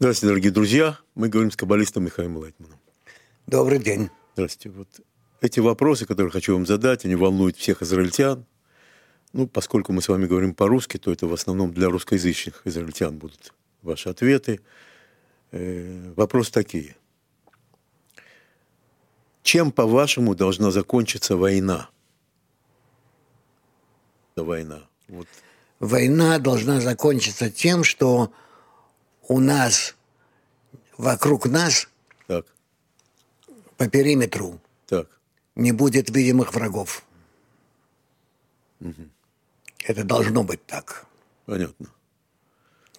Здравствуйте, дорогие друзья. Мы говорим с каббалистом Михаилом Лайтманом. Добрый день. Здравствуйте. Вот эти вопросы, которые хочу вам задать, они волнуют всех израильтян. Ну, поскольку мы с вами говорим по-русски, то это в основном для русскоязычных израильтян будут ваши ответы. Э, вопросы такие. Чем, по-вашему, должна закончиться война? Война. Вот. Война должна закончиться тем, что у нас, вокруг нас, Так, по периметру, так. не будет видимых врагов. Это должно быть так. Понятно.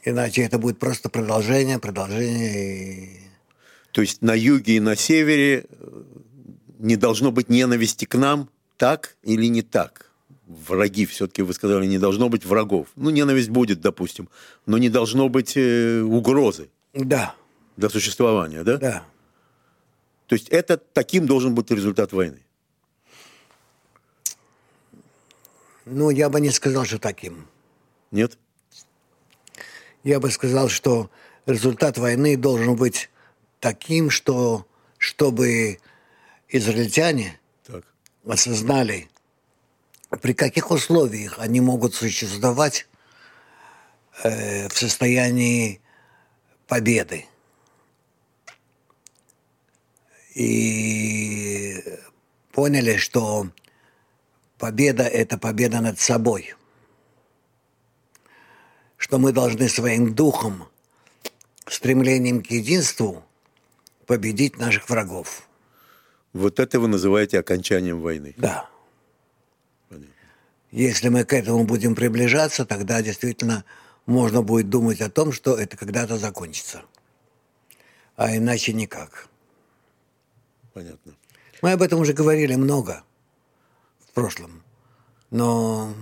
Иначе это будет просто продолжение, продолжение. и- То есть на юге и на севере э, не должно быть ненависти к нам, так или не так? Враги, все-таки вы сказали, не должно быть врагов. Ну, ненависть будет, допустим, но не должно быть э, угрозы Да, для существования, да? да. То есть это таким должен быть результат войны. Ну, я бы не сказал, что таким. Нет? Я бы сказал, что результат войны должен быть таким, что чтобы израильтяне Так. осознали, при каких условиях они могут существовать э, в состоянии победы. И поняли, что победа – это победа над собой. Что мы должны своим духом, стремлением к единству победить наших врагов. Вот это вы называете окончанием войны. Да. Если мы к этому будем приближаться, тогда действительно можно будет думать о том, что это когда-то закончится. А иначе никак. Понятно. Мы об этом уже говорили много в прошлом. Но...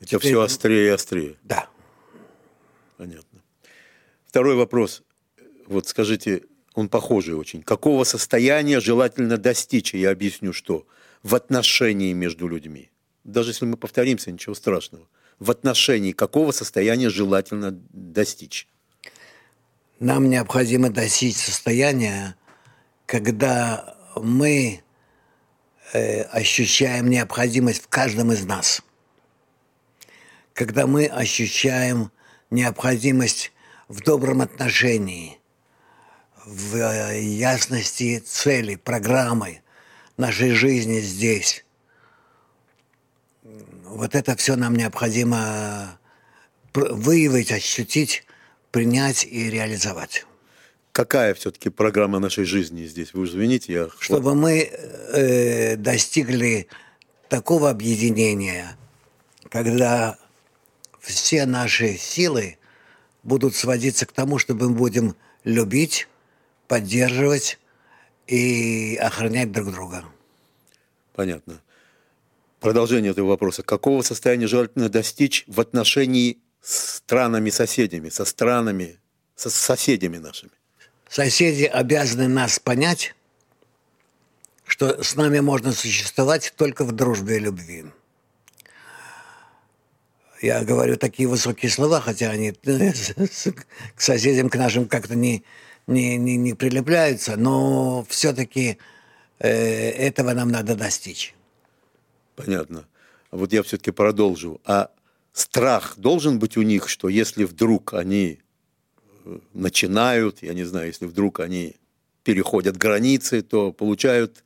Это теперь- все острее и острее. Да. Понятно. Второй вопрос. Вот скажите, он похожий очень. Какого состояния желательно достичь? Я объясню, что. В отношении между людьми. Даже если мы повторимся, ничего страшного. В отношении какого состояния желательно достичь? Нам необходимо достичь состояния, когда мы э, ощущаем необходимость в каждом из нас. Когда мы ощущаем необходимость в добром отношении, в э, ясности цели, программы нашей жизни здесь. Вот это все нам необходимо пр- выявить, ощутить, принять и реализовать. Какая все-таки программа нашей жизни здесь? Вы извините, я... Чтобы мы э, достигли такого объединения, когда все наши силы будут сводиться к тому, чтобы мы будем любить, поддерживать и охранять друг друга. Понятно. Продолжение этого вопроса. Какого состояния желательно достичь в отношении с странами-соседями, со странами, со соседями нашими? Соседи обязаны нас понять, что с нами можно существовать только в дружбе и любви. Я говорю такие высокие слова, хотя они к соседям, к нашим как-то не, не, не, не прилепляются, но все-таки э, этого нам надо достичь. Понятно. А Вот я все-таки продолжу. А страх должен быть у них, что если вдруг они э, начинают, я не знаю, если вдруг они переходят границы, то получают...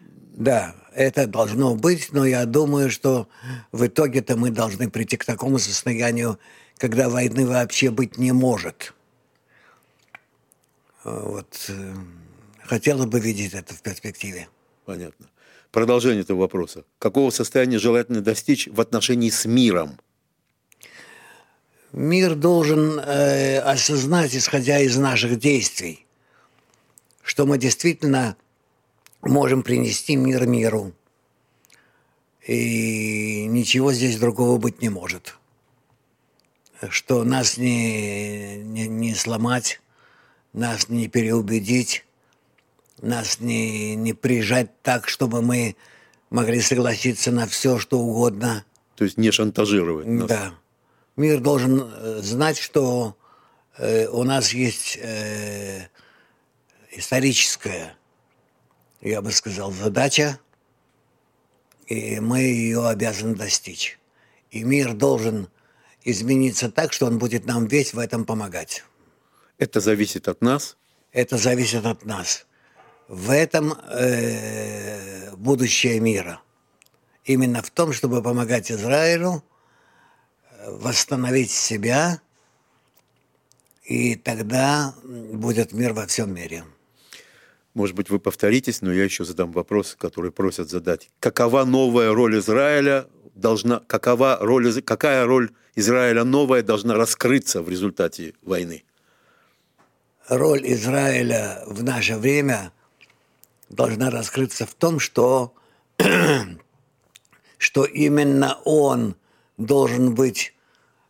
Да, это должно быть, но я думаю, что в итоге-то мы должны прийти к такому состоянию, когда войны вообще быть не может. Вот. э, Хотела бы видеть это в перспективе. Понятно. Продолжение этого вопроса. Какого состояния желательно достичь в отношении с миром? Мир должен э, осознать, исходя из наших действий, что мы действительно можем принести мир миру. И ничего здесь другого быть не может. Что нас не, не, не сломать, нас не переубедить, нас не, не прижать так, чтобы мы могли согласиться на все, что угодно. То есть не шантажировать нас. Да. Мир должен э, знать, что э, у нас есть э, историческая, я бы сказал, задача, и мы ее обязаны достичь. И мир должен измениться так, что он будет нам весь в этом помогать. Это зависит от нас. Это зависит от нас. В этом э, будущее мира. Именно в том, чтобы помогать Израилю э, восстановить себя, и тогда будет мир во всем мире. Может быть, вы повторитесь, но я еще задам вопрос, который просят задать. Какова новая роль Израиля должна, какова роль, какая роль Израиля новая должна раскрыться в результате войны? Роль Израиля в наше время должна раскрыться в том, что, что именно он должен быть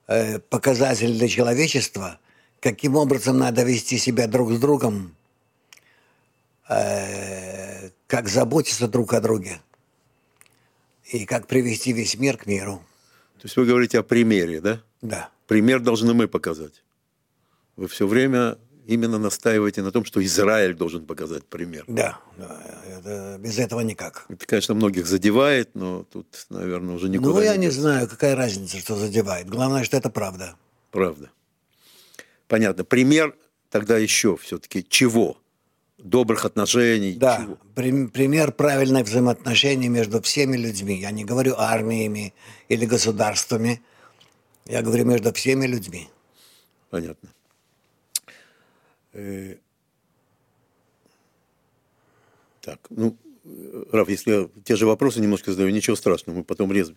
э, показатель для человечества, каким образом надо вести себя друг с другом, э, как заботиться друг о друге и как привести весь мир к миру. То есть вы говорите о примере, да? Да. Пример должны мы показать. Вы все время именно настаиваете на том, что Израиль должен показать пример. Да, да это, без этого никак. Это, конечно, многих задевает, но тут, наверное, уже никуда Ну, я не не знаю, какая разница, что задевает. Главное, что это правда. Правда. Понятно. Пример тогда еще все-таки чего? Добрых отношений? Да, Чего? прим- пример правильных взаимоотношений между всеми людьми. Я не говорю армиями или государствами. Я говорю между всеми людьми. Понятно. Э, Так, ну, Раф, если я те же вопросы немножко задаю, ничего страшного, мы потом резать.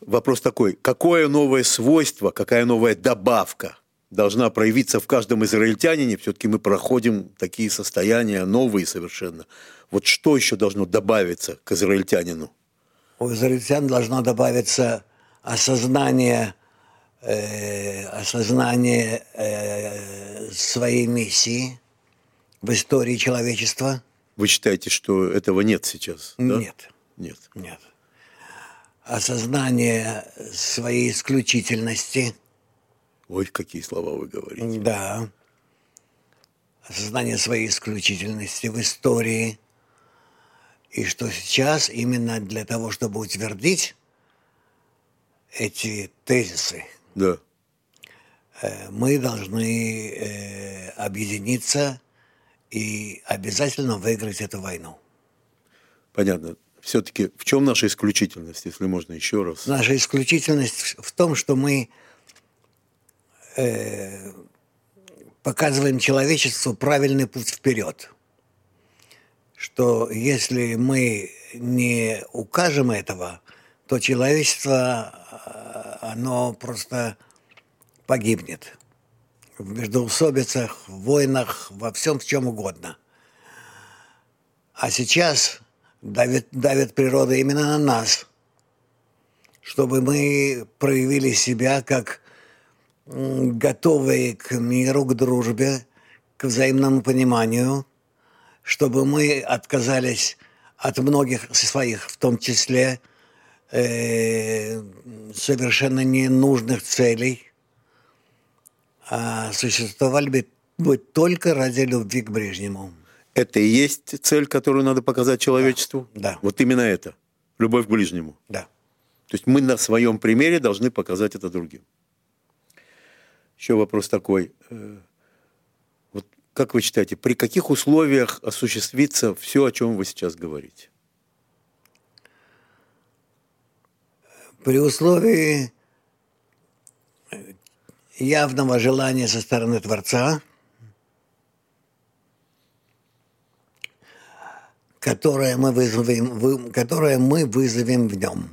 Вопрос такой, какое новое свойство, какая новая добавка должна проявиться в каждом израильтянине? Все-таки мы проходим такие состояния, новые совершенно. Вот что еще должно добавиться к израильтянину? У израильтян должно добавиться осознание, э, осознание э, своей миссии в истории человечества. Вы считаете, что этого нет сейчас? да? Нет, Нет. нет. Осознание своей исключительности. Ой, какие слова вы говорите. Да. Осознание своей исключительности в истории. И что сейчас именно для того, чтобы утвердить эти тезисы, Да. э, мы должны э, объединиться и обязательно выиграть эту войну. Понятно. Все-таки в чем наша исключительность, если можно еще раз? Наша исключительность в том, что мы э, показываем человечеству правильный путь вперед. Что если мы не укажем этого, то человечество, э, оно просто погибнет. В междоусобицах, в войнах, во всем, в чем угодно. А сейчас давит, давит природа именно на нас, чтобы мы проявили себя как готовые к миру, к дружбе, к взаимному пониманию, чтобы мы отказались от многих своих, в том числе э, совершенно ненужных целей, а существовали бы бы только ради любви к ближнему. Это и есть цель, которую надо показать человечеству? Да. Вот именно это. Любовь к ближнему. Да. То есть мы на своем примере должны показать это другим. Еще вопрос такой. Э, Вот как вы считаете, при каких условиях осуществится все, о чем вы сейчас говорите? При условии явного желания со стороны Творца, которое мы вызовем, вы- которое мы вызовем в нем.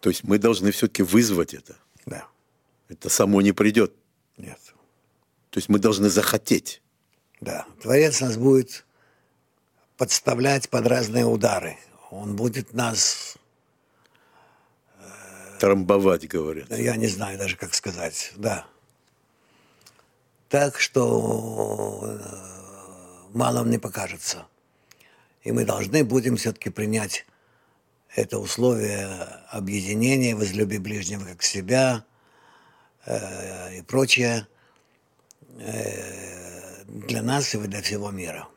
То есть мы должны все-таки вызвать это. Да. Это само не придет. Нет. То есть мы должны захотеть. Да. Творец нас будет подставлять под разные удары. Он будет нас, Трамбовать, говорят. я не знаю даже, как сказать, да. Так что э, мало не покажется. И мы должны будем все-таки принять это условие объединения, возлюби ближнего как себя, э, и прочее э, для нас и для всего мира.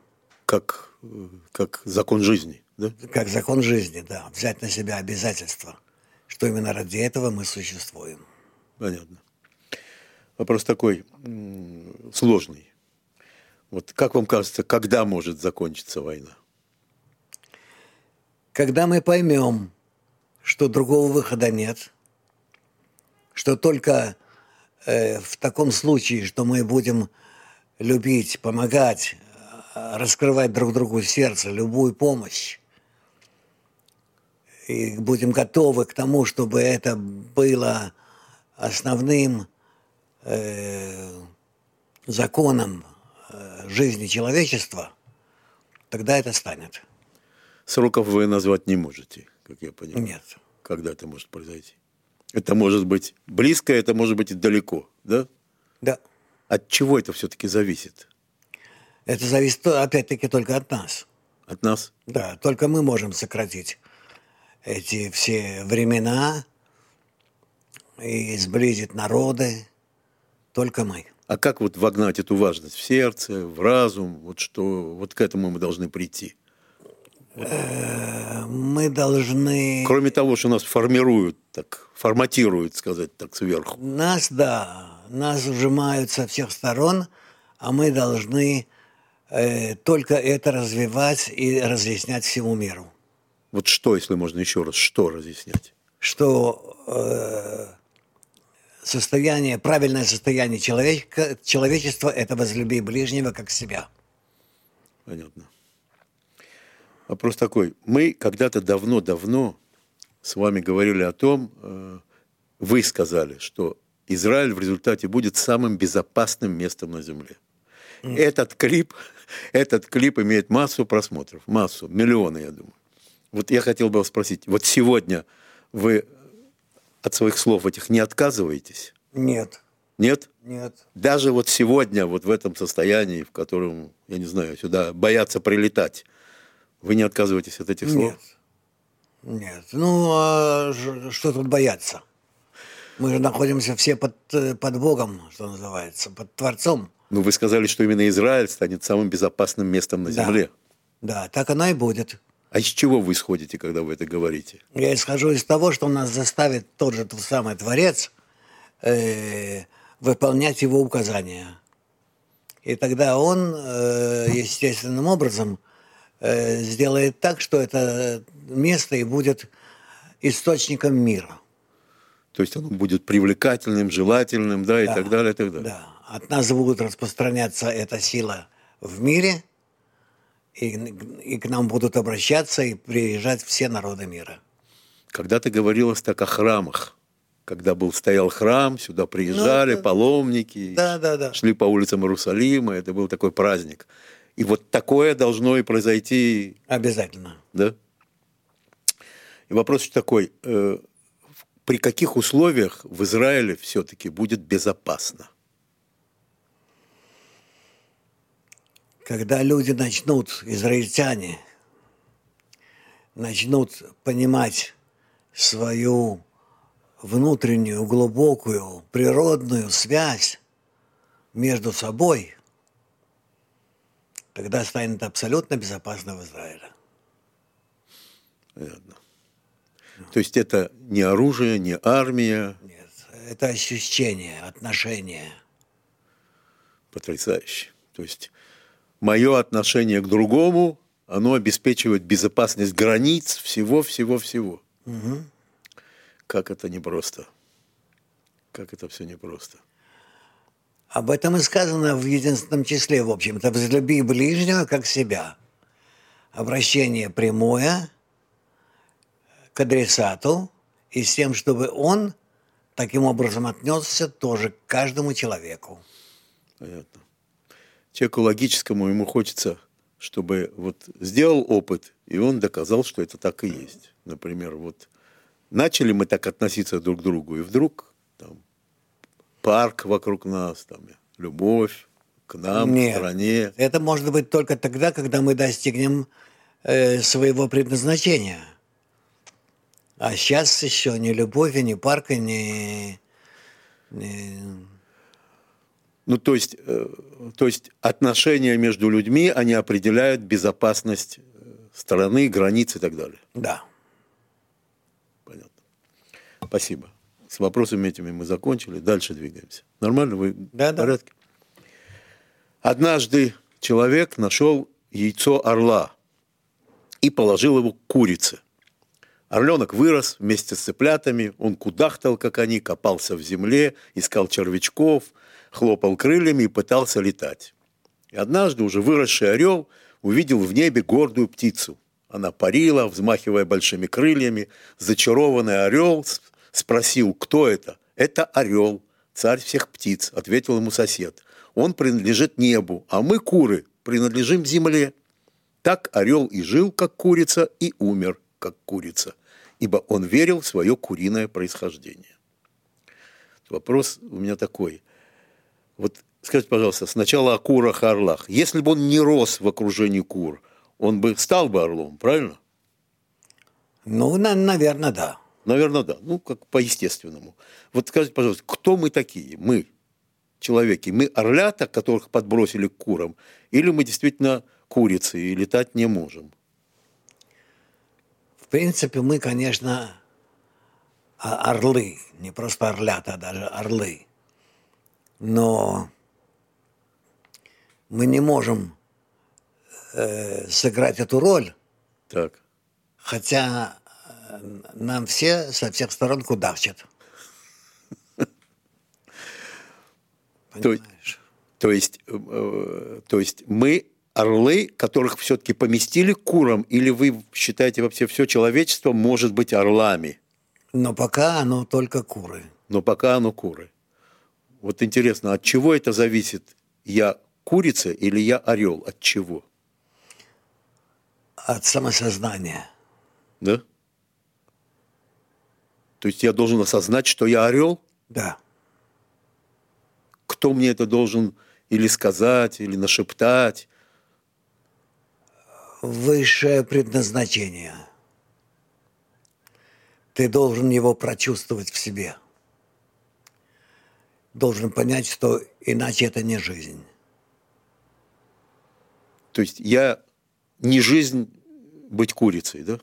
Как, э, как закон жизни, да? Как закон жизни, да. Взять на себя обязательства, что именно ради этого мы существуем. Понятно. Вопрос такой сложный. Вот как вам кажется, когда может закончиться война? Когда мы поймем, что другого выхода нет, что только э, в таком случае, что мы будем любить, помогать, раскрывать друг другу сердце, любую помощь, и будем готовы к тому, чтобы это было основным э, законом э, жизни человечества, тогда это станет. Сроков вы назвать не можете, как я понимаю. Нет. Когда это может произойти? Это может быть близко, это может быть и далеко, да? Да. От чего это все-таки зависит? Это зависит опять-таки только от нас. От нас? Да, только мы можем сократить эти все времена и сблизить народы. Только мы. А как вот вогнать эту важность в сердце, в разум? Вот что, вот к этому мы должны прийти. Э, мы должны... Кроме того, что нас формируют, так, форматируют, сказать так, сверху. Нас, да, нас сжимают со всех сторон, а мы должны э, только это развивать и разъяснять всему миру. Вот что, если можно еще раз, что разъяснять? Что э, состояние, правильное состояние человека, человечества – это возлюби ближнего как себя. Понятно. Вопрос такой. Мы когда-то давно-давно с вами говорили о том, э, вы сказали, что Израиль в результате будет самым безопасным местом на Земле. Mm. Этот клип, этот клип имеет массу просмотров, массу, миллионы, я думаю. Вот я хотел бы вас спросить, вот сегодня вы от своих слов этих не отказываетесь? Нет. Нет? Нет. Даже вот сегодня, вот в этом состоянии, в котором, я не знаю, сюда боятся прилетать, вы не отказываетесь от этих слов? Нет. Нет. Ну, а что тут бояться? Мы же находимся все под, под Богом, что называется, под Творцом. Ну, вы сказали, что именно Израиль станет самым безопасным местом на да. земле. Да, так оно и будет. А из чего вы исходите, когда вы это говорите? Я исхожу из того, что нас заставит тот же тот самый Творец э, выполнять его указания. И тогда он э, естественным образом э, сделает так, что это место и будет источником мира. То есть оно будет привлекательным, желательным, да, и да, так далее, и так далее. Да. От нас будет распространяться эта сила в мире, и, и к нам будут обращаться и приезжать все народы мира. Когда-то говорилось так о храмах. Когда был стоял храм, сюда приезжали ну, паломники, да, да, да. шли по улицам Иерусалима, это был такой праздник. И вот такое должно и произойти. Обязательно. Да? И вопрос такой, э, при каких условиях в Израиле все-таки будет безопасно? Когда люди начнут, израильтяне, начнут понимать свою внутреннюю, глубокую, природную связь между собой – тогда станет абсолютно безопасно в Израиле. Понятно. То есть это не оружие, не армия? Нет, это ощущение, отношение. Потрясающе. То есть мое отношение к другому, оно обеспечивает безопасность границ всего-всего-всего. Угу. Как это непросто. Как это все непросто. Об этом и сказано в единственном числе, в общем-то, «Возлюби ближнего, как себя». Обращение прямое к адресату и с тем, чтобы он таким образом отнесся тоже к каждому человеку. Понятно. Человеку логическому ему хочется, чтобы вот сделал опыт, и он доказал, что это так и есть. Например, вот начали мы так относиться друг к другу, и вдруг там, парк вокруг нас, там, любовь к нам, Нет, к стране. Это может быть только тогда, когда мы достигнем э, своего предназначения. А сейчас еще ни любовь, ни парка, ни, Не- Ну, то есть, э, то есть отношения между людьми, они определяют безопасность э, страны, границ и так далее. Да. Понятно. Спасибо. С вопросами этими мы закончили. Дальше двигаемся. Нормально? Вы Да, в да. порядке? Однажды человек нашел яйцо орла и положил его к курице. Орленок вырос вместе с цыплятами, он кудахтал, как они, копался в земле, искал червячков, хлопал крыльями и пытался летать. И однажды уже выросший орел увидел в небе гордую птицу. Она парила, взмахивая большими крыльями. Зачарованный орел спросил, кто это? Это орел, царь всех птиц, ответил ему сосед. Он принадлежит небу, а мы, куры, принадлежим земле. Так орел и жил, как курица, и умер, как курица, ибо он верил в свое куриное происхождение. Вопрос у меня такой. Вот скажите, пожалуйста, сначала о курах и орлах. Если бы он не рос в окружении кур, он бы стал бы орлом, правильно? Ну, наверное, да. Наверное, да. Ну, как по-естественному. Вот скажите, пожалуйста, кто мы такие? Мы, человеки. Мы орлята, которых подбросили к курам? Или мы действительно курицы и летать не можем? В принципе, мы, конечно, орлы, не просто орлята, а даже орлы. Но мы не можем э, сыграть эту роль, Так. хотя э, нам все со всех сторон кудахчат. Понимаешь? то есть, э, то есть мы орлы, которых все-таки поместили к курам, или вы считаете вообще все человечество может быть орлами, Но пока оно только куры. но пока оно куры. Вот интересно, от чего это зависит? Я курица или я орел? От чего? От самосознания. Да? То есть я должен осознать, что я орел? Да. Кто мне это должен или сказать, или нашептать? Высшее предназначение. Ты должен его прочувствовать в себе. Должен понять, что иначе это не жизнь. То есть я не жизнь быть курицей, да?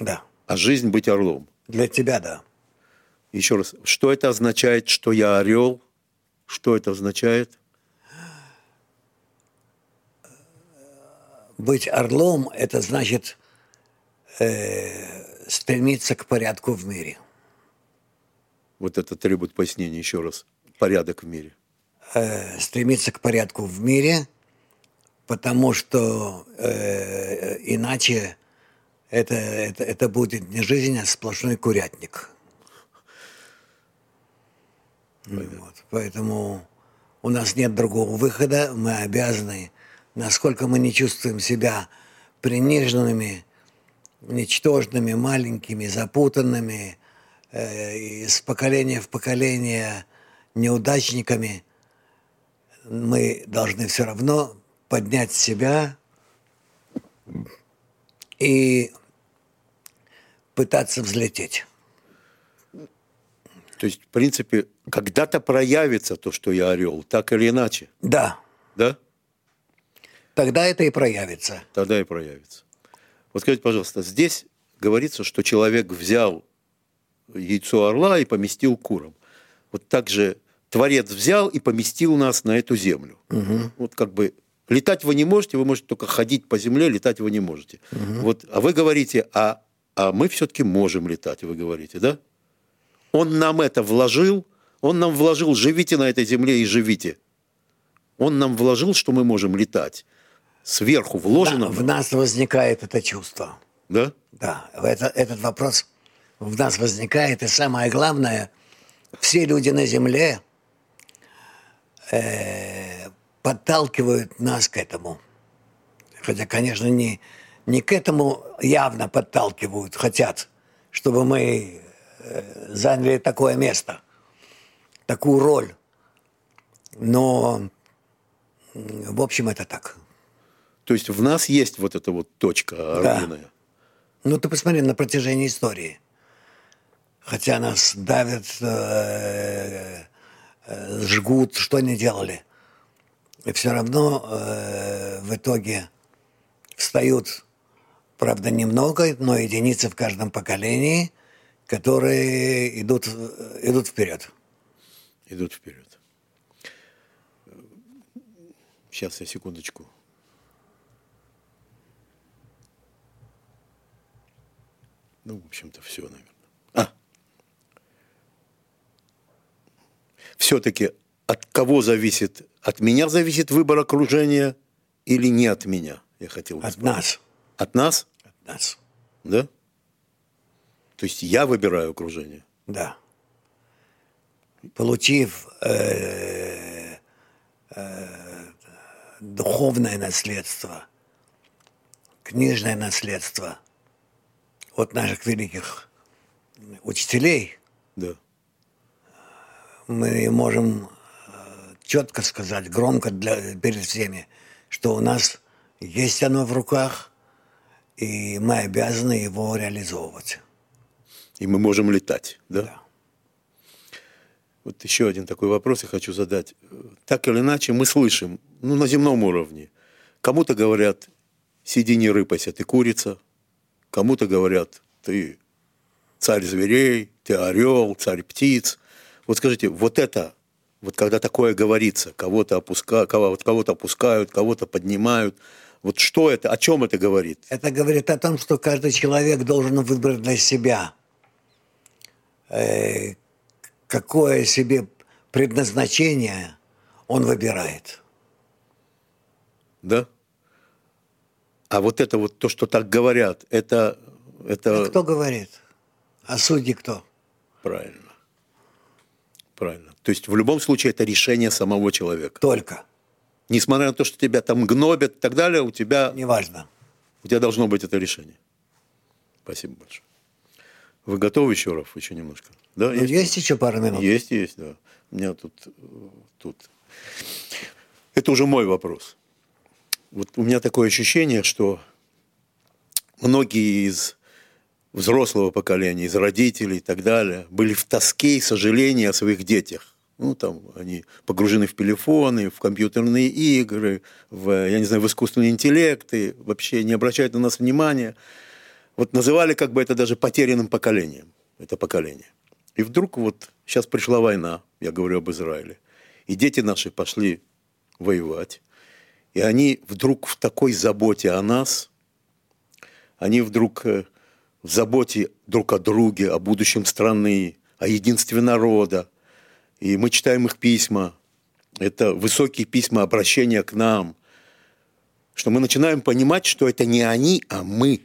Да. а жизнь быть орлом. Для тебя да. Еще раз, что это означает, что я орел? Что это означает? Быть орлом – это значит э, стремиться к порядку в мире. Вот это требует пояснения еще раз. Порядок в мире. Э, стремиться к порядку в мире, потому что э, иначе это, это, это будет не жизнь, а сплошной курятник. Вот. Поэтому у нас нет другого выхода, мы обязаны, насколько мы не чувствуем себя приниженными, ничтожными, маленькими, запутанными, из поколения в поколение неудачниками, мы должны все равно поднять себя и пытаться взлететь. То есть, в принципе, когда-то проявится то, что я орел, так или иначе. Да, Да? тогда это и проявится. Тогда и проявится. Вот скажите, пожалуйста, здесь говорится, что человек взял яйцо орла и поместил курам. Вот так же Творец взял и поместил нас на эту землю. Вот как бы летать вы не можете, вы можете только ходить по земле, летать вы не можете. Вот, а вы говорите, а, а мы все-таки можем летать, вы говорите, да? Он нам это вложил, он нам вложил, живите на этой земле и живите. Он нам вложил, что мы можем летать. Сверху вложено. Да, в нас возникает это чувство. Да? Да, это, этот вопрос в нас возникает. И самое главное, все люди на Земле э, подталкивают нас к этому. Хотя, конечно, не, не к этому явно подталкивают, хотят, чтобы мы э, заняли такое место, такую роль. Но, в общем, это так. То есть в нас есть вот эта вот точка Да. Ну, ты посмотри на протяжении истории. Хотя нас давят, э, э, жгут, что они делали. И все равно э, в итоге встают, правда, немного, но единицы в каждом поколении, которые идут, идут вперед. Идут вперед. Сейчас я секундочку. Ну, в общем-то, все, наверное. А. Все-таки от кого зависит? От меня зависит выбор окружения или не от меня? Я хотел От нас. От нас? От нас. Да? То есть я выбираю окружение? Да. Получив э, э, духовное наследство, книжное наследство от наших великих учителей, Да. Мы можем э, четко сказать, громко для, перед всеми, что у нас есть оно в руках, и мы обязаны его реализовывать. И мы можем летать, да? Да. Вот еще один такой вопрос я хочу задать. Так или иначе мы слышим, ну, на земном уровне. Кому-то говорят, сиди не рыпайся, ты курица. Кому-то говорят, ты царь зверей, ты орел, царь птиц. Вот скажите, вот это, вот когда такое говорится, кого-то опуска, кого, кого-то опускают, кого-то поднимают, вот что это, о чем это говорит? Это говорит о том, что каждый человек должен выбрать для себя, э, какое себе предназначение он выбирает. Да? А вот это вот то, что так говорят, это, это А кто говорит? А судьи кто? правильно. Правильно. То есть в любом случае это решение самого человека. Только. Несмотря на то, что тебя там гнобят и так далее, у тебя, Неважно. у тебя должно быть это решение. Спасибо большое. Вы готовы еще, Раф, еще немножко? Да, Ну, есть еще пару минут? Есть, есть, да. У меня тут, э, тут. Это уже мой вопрос. Вот у меня такое ощущение, что многие из взрослого поколения, из родителей и так далее, были в тоске и сожалении о своих детях. Ну, там они погружены в телефоны, в компьютерные игры, в, я не знаю, в искусственный интеллект, и вообще не обращают на нас внимания. Вот называли как бы это даже потерянным поколением, это поколение. И вдруг вот сейчас пришла война, я говорю об Израиле, и дети наши пошли воевать, и они вдруг в такой заботе о нас, они вдруг э, в заботе друг о друге, о будущем страны, о единстве народа. И мы читаем их письма. Это высокие письма обращения к нам. Что мы начинаем понимать, что это не они, а мы,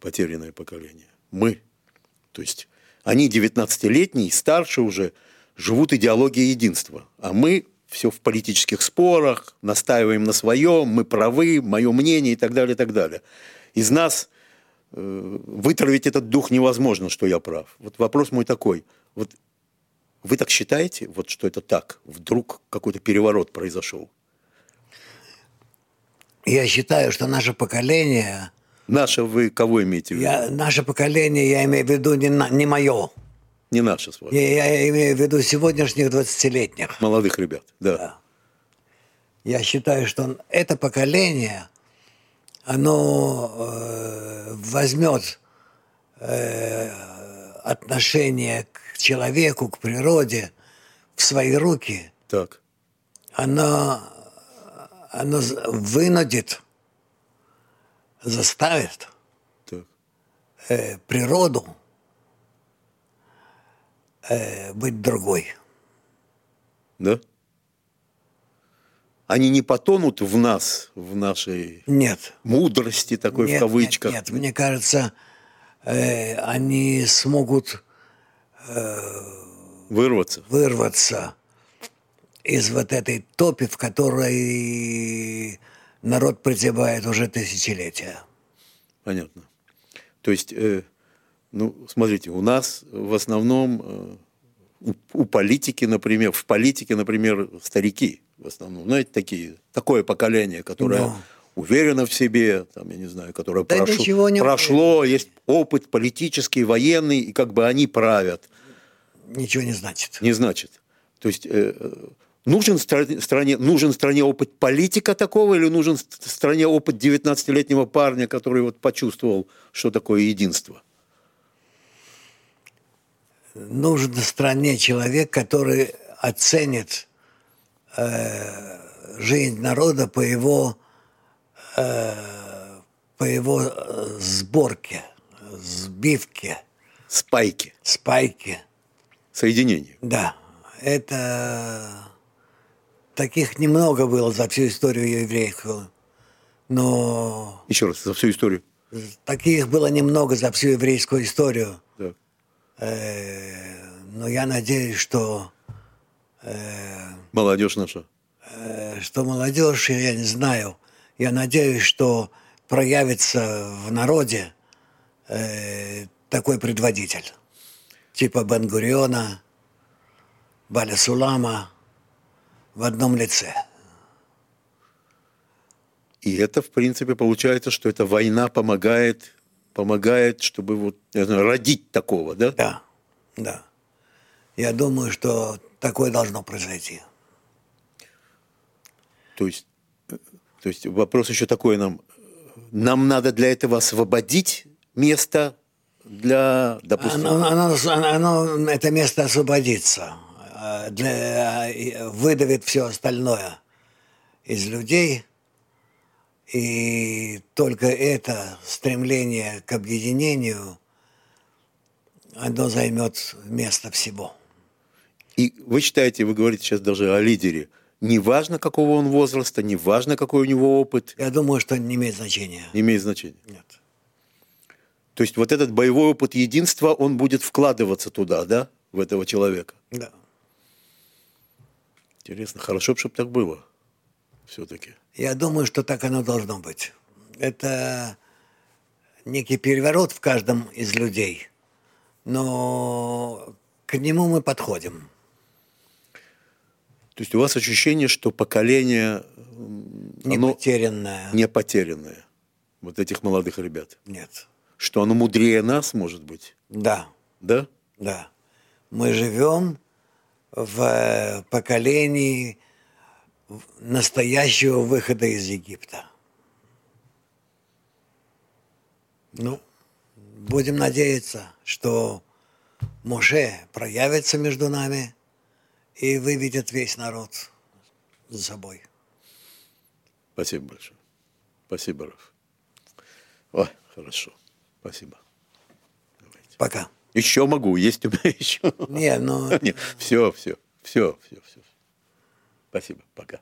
потерянное поколение. Мы. То есть они 19-летние, и старше уже, живут идеологией единства. А мы все в политических спорах, настаиваем на своем, мы правы, мое мнение и так далее, и так далее. Из нас вытравить этот дух невозможно, что я прав. Вот вопрос мой такой. Вот вы так считаете, вот что это так? Вдруг какой-то переворот произошел? Я считаю, что наше поколение, Наше вы кого имеете в виду? я, наше поколение, я имею в виду не, на- не мое, Не наше с вами. я, я имею в виду сегодняшних 20-летних. Молодых ребят, да. Да. Я считаю, что это поколение, оно э, возьмет э, отношение к человеку, к природе в свои руки. Так, Оно, оно вынудит, заставит так. э, природу быть другой. Да? Они не потонут в нас, в нашей Нет. мудрости такой нет, в кавычках. Нет, нет, мне кажется, э, они смогут Вырваться. вырваться из вот этой топи, в которой народ прозябает уже тысячелетия. Понятно. То есть, э, ну, смотрите, у нас в основном э, у, у политики, например, в политике, например, старики в основном, знаете, такие, такое поколение, которое Ну. уверено в себе, там, я не знаю, которое Да прошло, не прошло, есть опыт политический, военный, и как бы они правят. Ничего не значит. Не значит. То есть э, нужен стра- стране, нужен стране опыт политика такого или нужен ст- стране опыт 19-летнего парня, который вот почувствовал, что такое единство? Нужен стране человек, который оценит э, жизнь народа по его, э, по его э, сборке, сбивке, Спайки, спайке. соединение. Да, это таких немного было за всю историю еврейскую, но Еще раз, за всю историю. таких было немного за всю еврейскую историю. Да. Э, но я надеюсь, что э, Молодежь наша. э, что молодежь, я не знаю, я надеюсь, что проявится в народе э, такой предводитель, типа Бен-Гуриона, Баля Сулама в одном лице. И это, в принципе, получается, что эта война помогает, помогает, чтобы вот, знаю, родить такого, да? Да, да. Я думаю, что такое должно произойти. То есть, то есть вопрос еще такой нам. Нам надо для этого освободить место для, допустим, Оно, оно- оно- это место освободится, э, для, э, выдавит все остальное из людей, и только это стремление к объединению, оно займет место всего. И вы считаете, вы говорите сейчас даже о лидере, неважно, какого он возраста, неважно, какой у него опыт, Я думаю, что не имеет значения. не имеет значения. Нет. То есть вот этот боевой опыт единства, он будет вкладываться туда, да, в этого человека. Да. Интересно, хорошо, чтобы так было все-таки. Я думаю, что так оно должно быть. Это некий переворот в каждом из людей, но к нему мы подходим. То есть у вас ощущение, что поколение Не оно потерянное. не потерянное, вот этих молодых ребят. Нет. Что оно мудрее нас, может быть, Да, да? да. Мы живем в э, поколении настоящего выхода из Египта. Ну, будем надеяться, что Моше проявится между нами и выведет весь народ за собой. Спасибо большое. Спасибо, Раф. Ой, хорошо. Спасибо. Давайте. Пока. Еще могу, есть у меня еще. Не, ну... Нет, все, все, все, все, все. Спасибо, пока.